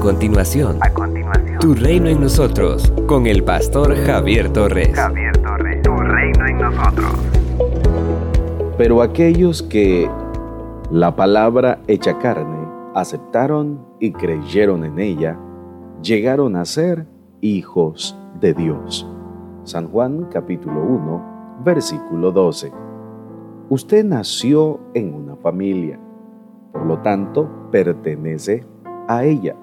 continuación, a continuación, Tu reino en nosotros, con el pastor Javier Torres. Javier Torres, Tu reino en nosotros. Pero aquellos que la palabra hecha carne aceptaron y creyeron en ella, llegaron a ser hijos de Dios. San Juan capítulo 1, versículo 12. Usted nació en una familia, por lo tanto pertenece a ella.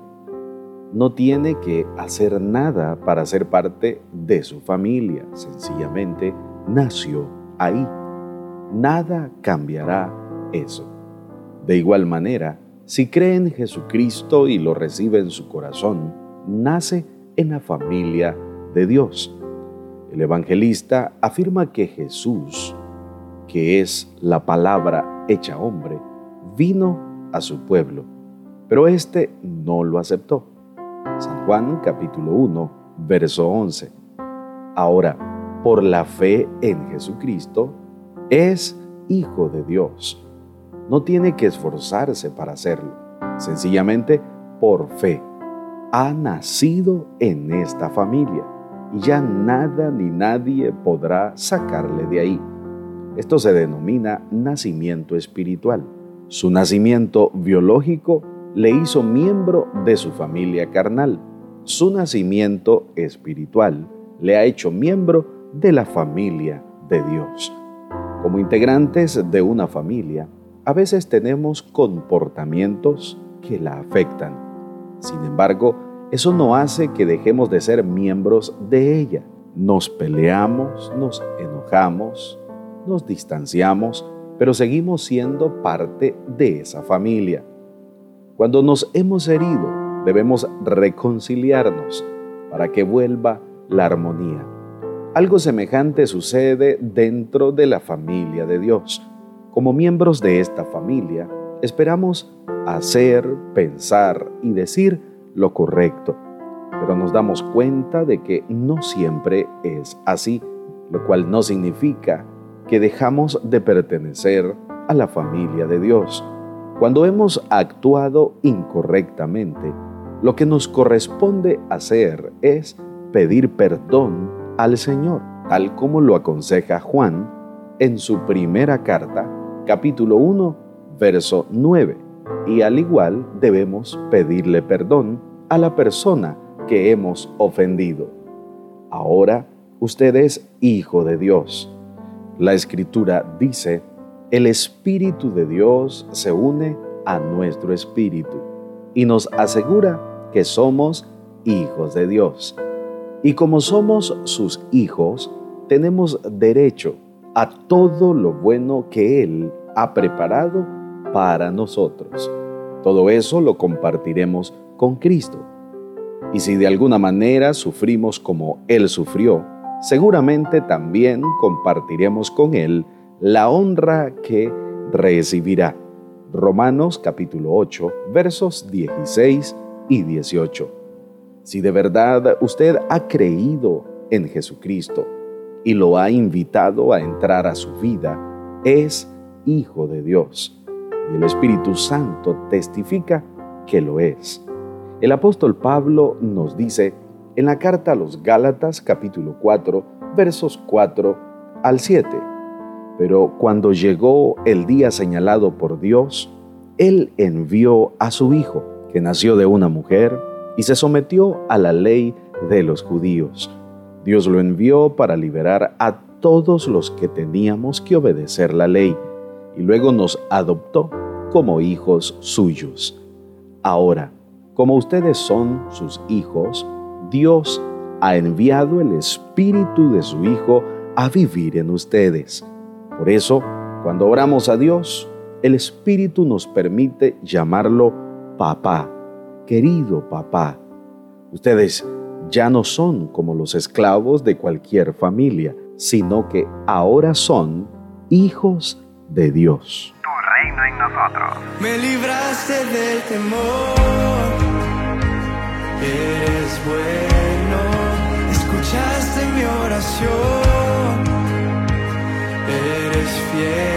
No tiene que hacer nada para ser parte de su familia, sencillamente nació ahí. Nada cambiará eso. De igual manera, si cree en Jesucristo y lo recibe en su corazón, nace en la familia de Dios. El evangelista afirma que Jesús, que es la palabra hecha hombre, vino a su pueblo pero éste no lo aceptó. San Juan capítulo 1, verso 11. Ahora, por la fe en Jesucristo, es hijo de Dios. No tiene que esforzarse para hacerlo. Sencillamente, por fe, ha nacido en esta familia y ya nada ni nadie podrá sacarle de ahí. Esto se denomina nacimiento espiritual. Su nacimiento biológico le hizo miembro de su familia carnal. Su nacimiento espiritual le ha hecho miembro de la familia de Dios. Como integrantes de una familia, a veces tenemos comportamientos que la afectan. Sin embargo, eso no hace que dejemos de ser miembros de ella. Nos peleamos, nos enojamos, nos distanciamos, pero seguimos siendo parte de esa familia. Cuando nos hemos herido, debemos reconciliarnos para que vuelva la armonía. Algo semejante sucede dentro de la familia de Dios. Como miembros de esta familia, esperamos hacer, pensar y decir lo correcto, pero nos damos cuenta de que no siempre es así, lo cual no significa que dejamos de pertenecer a la familia de Dios. Cuando hemos actuado incorrectamente, lo que nos corresponde hacer es pedir perdón al Señor, tal como lo aconseja Juan en su primera carta, capítulo 1, verso 9. Y al igual debemos pedirle perdón a la persona que hemos ofendido. Ahora usted es hijo de Dios. La escritura dice, el Espíritu de Dios se une a nuestro espíritu y nos asegura que somos hijos de Dios. Y como somos sus hijos, tenemos derecho a todo lo bueno que Él ha preparado para nosotros. Todo eso lo compartiremos con Cristo. Y si de alguna manera sufrimos como Él sufrió, seguramente también compartiremos con Él la honra que recibirá. Romanos capítulo 8, versos 16 y 18. Si de verdad usted ha creído en Jesucristo y lo ha invitado a entrar a su vida, es hijo de Dios. Y el Espíritu Santo testifica que lo es. El apóstol Pablo nos dice en la carta a los Gálatas capítulo 4, versos 4 al 7 pero cuando llegó el día señalado por Dios, Él envió a su Hijo, que nació de una mujer, y se sometió a la ley de los judíos. Dios lo envió para liberar a todos los que teníamos que obedecer la ley, y luego nos adoptó como hijos suyos. Ahora, como ustedes son sus hijos, Dios ha enviado el Espíritu de su Hijo a vivir en ustedes por eso, cuando oramos a Dios, el Espíritu nos permite llamarlo papá, querido papá. Ustedes ya no son como los esclavos de cualquier familia, sino que ahora son hijos de Dios. Tu reino en nosotros. Me libraste del temor. Eres bueno. Escuchaste mi oración. yeah.